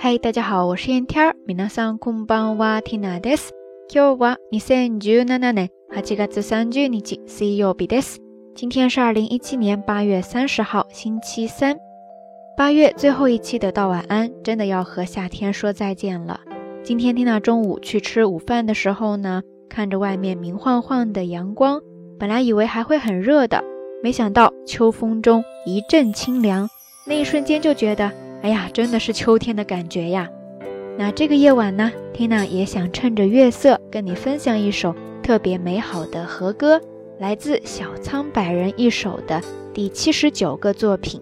はい、大家好，我是エンテ皆さんこんばんは、ティナです。今日は2017年8月30日、水曜日です。今天是2017年8月30号，星期三。八月最后一期的道晚安，真的要和夏天说再见了。今天听到中午去吃午饭的时候呢，看着外面明晃晃的阳光，本来以为还会很热的，没想到秋风中一阵清凉，那一瞬间就觉得。哎呀，真的是秋天的感觉呀！那这个夜晚呢，Tina 也想趁着月色跟你分享一首特别美好的和歌，来自小仓百人一首的第七十九个作品，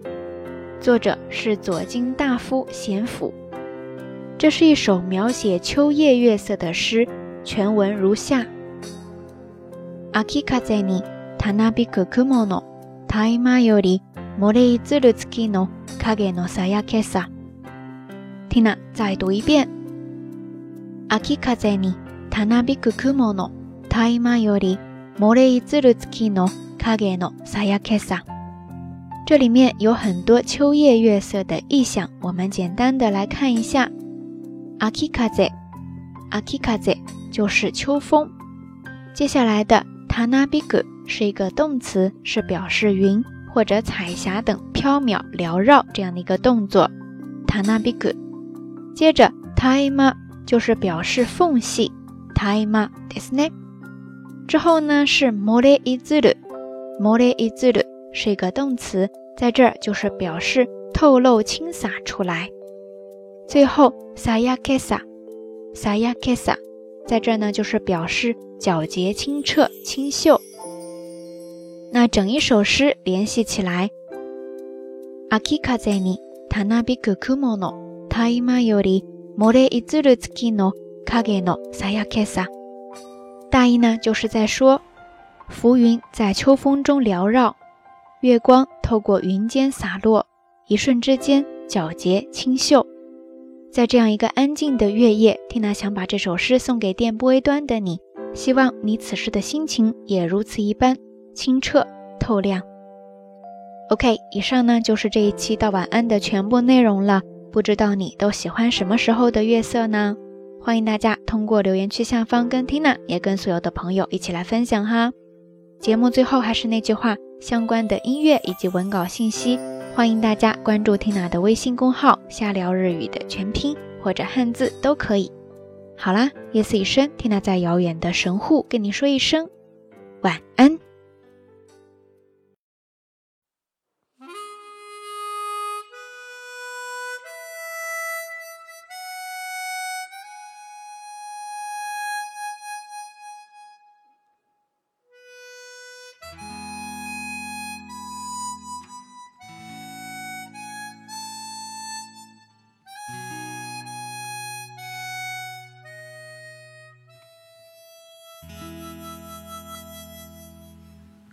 作者是左京大夫贤辅。这是一首描写秋夜月色的诗，全文如下：あきに、たびく雲の対馬より漏れゆる月の影のさやけさ。ティナ再度一遍。秋風にびく雲の太陽より燃れいくる月の影のさやけさ。这里面有很多秋夜月色的意象，我们简单的来看一下。秋風，秋風就是秋风。接下来的舞 u 是一个动词，是表示云。或者彩霞等飘渺缭绕这样的一个动作 t a n a b i k 接着，timea 就是表示缝隙，timea ですね。之后呢是 moreizuru，moreizuru 是一个动词，在这儿就是表示透露、倾洒出来。最后 s a y a k e s a s a y a k e sa，在这儿呢就是表示皎洁、清澈、清秀。整一首诗联系起来。大意呢，就是在说：浮云在秋风中缭绕，月光透过云间洒落，一瞬之间，皎洁清秀。在这样一个安静的月夜，蒂娜想把这首诗送给电波一端的你，希望你此时的心情也如此一般清澈。透亮。OK，以上呢就是这一期到晚安的全部内容了。不知道你都喜欢什么时候的月色呢？欢迎大家通过留言区下方跟 Tina 也跟所有的朋友一起来分享哈。节目最后还是那句话，相关的音乐以及文稿信息，欢迎大家关注 Tina 的微信公号“瞎聊日语”的全拼或者汉字都可以。好啦，夜色已深，Tina 在遥远的神户跟你说一声晚安。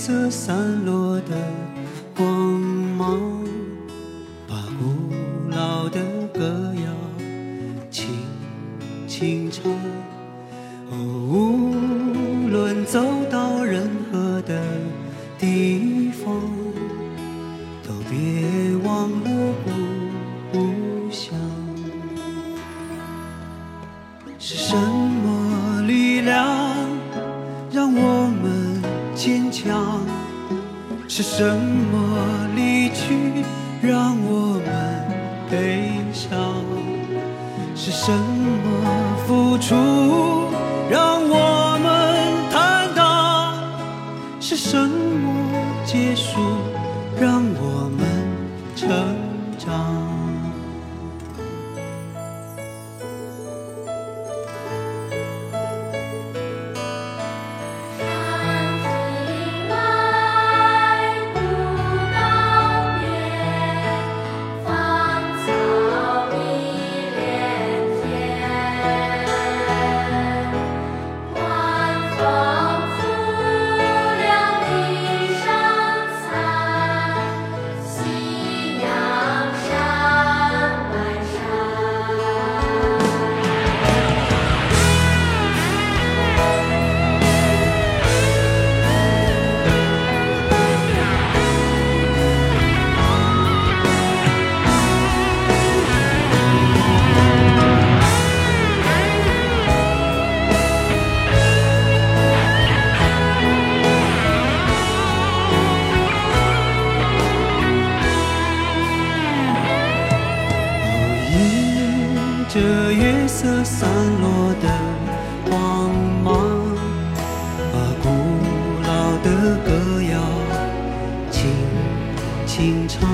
色散落的光芒，把古老的歌。是什么离去让我们悲伤？是什么付出让我们坦荡？是什么结束让我们成长？着月色散落的光芒，把古老的歌谣轻轻唱。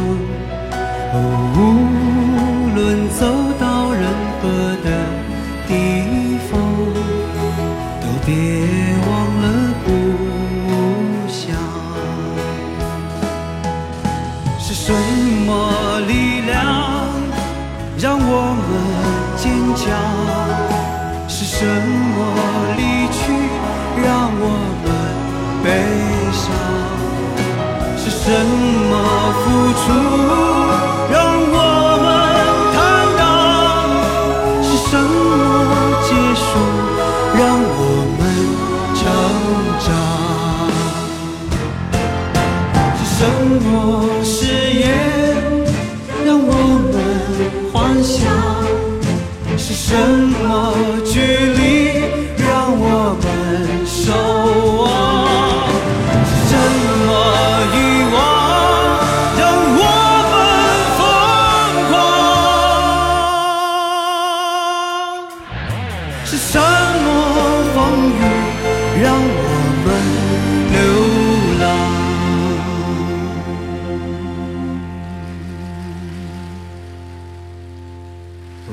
让我们坚强。是什么离去？是什么距离让我们守望？是什么欲望让我们疯狂？是什么风雨让？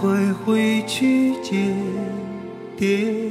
快回去见爹。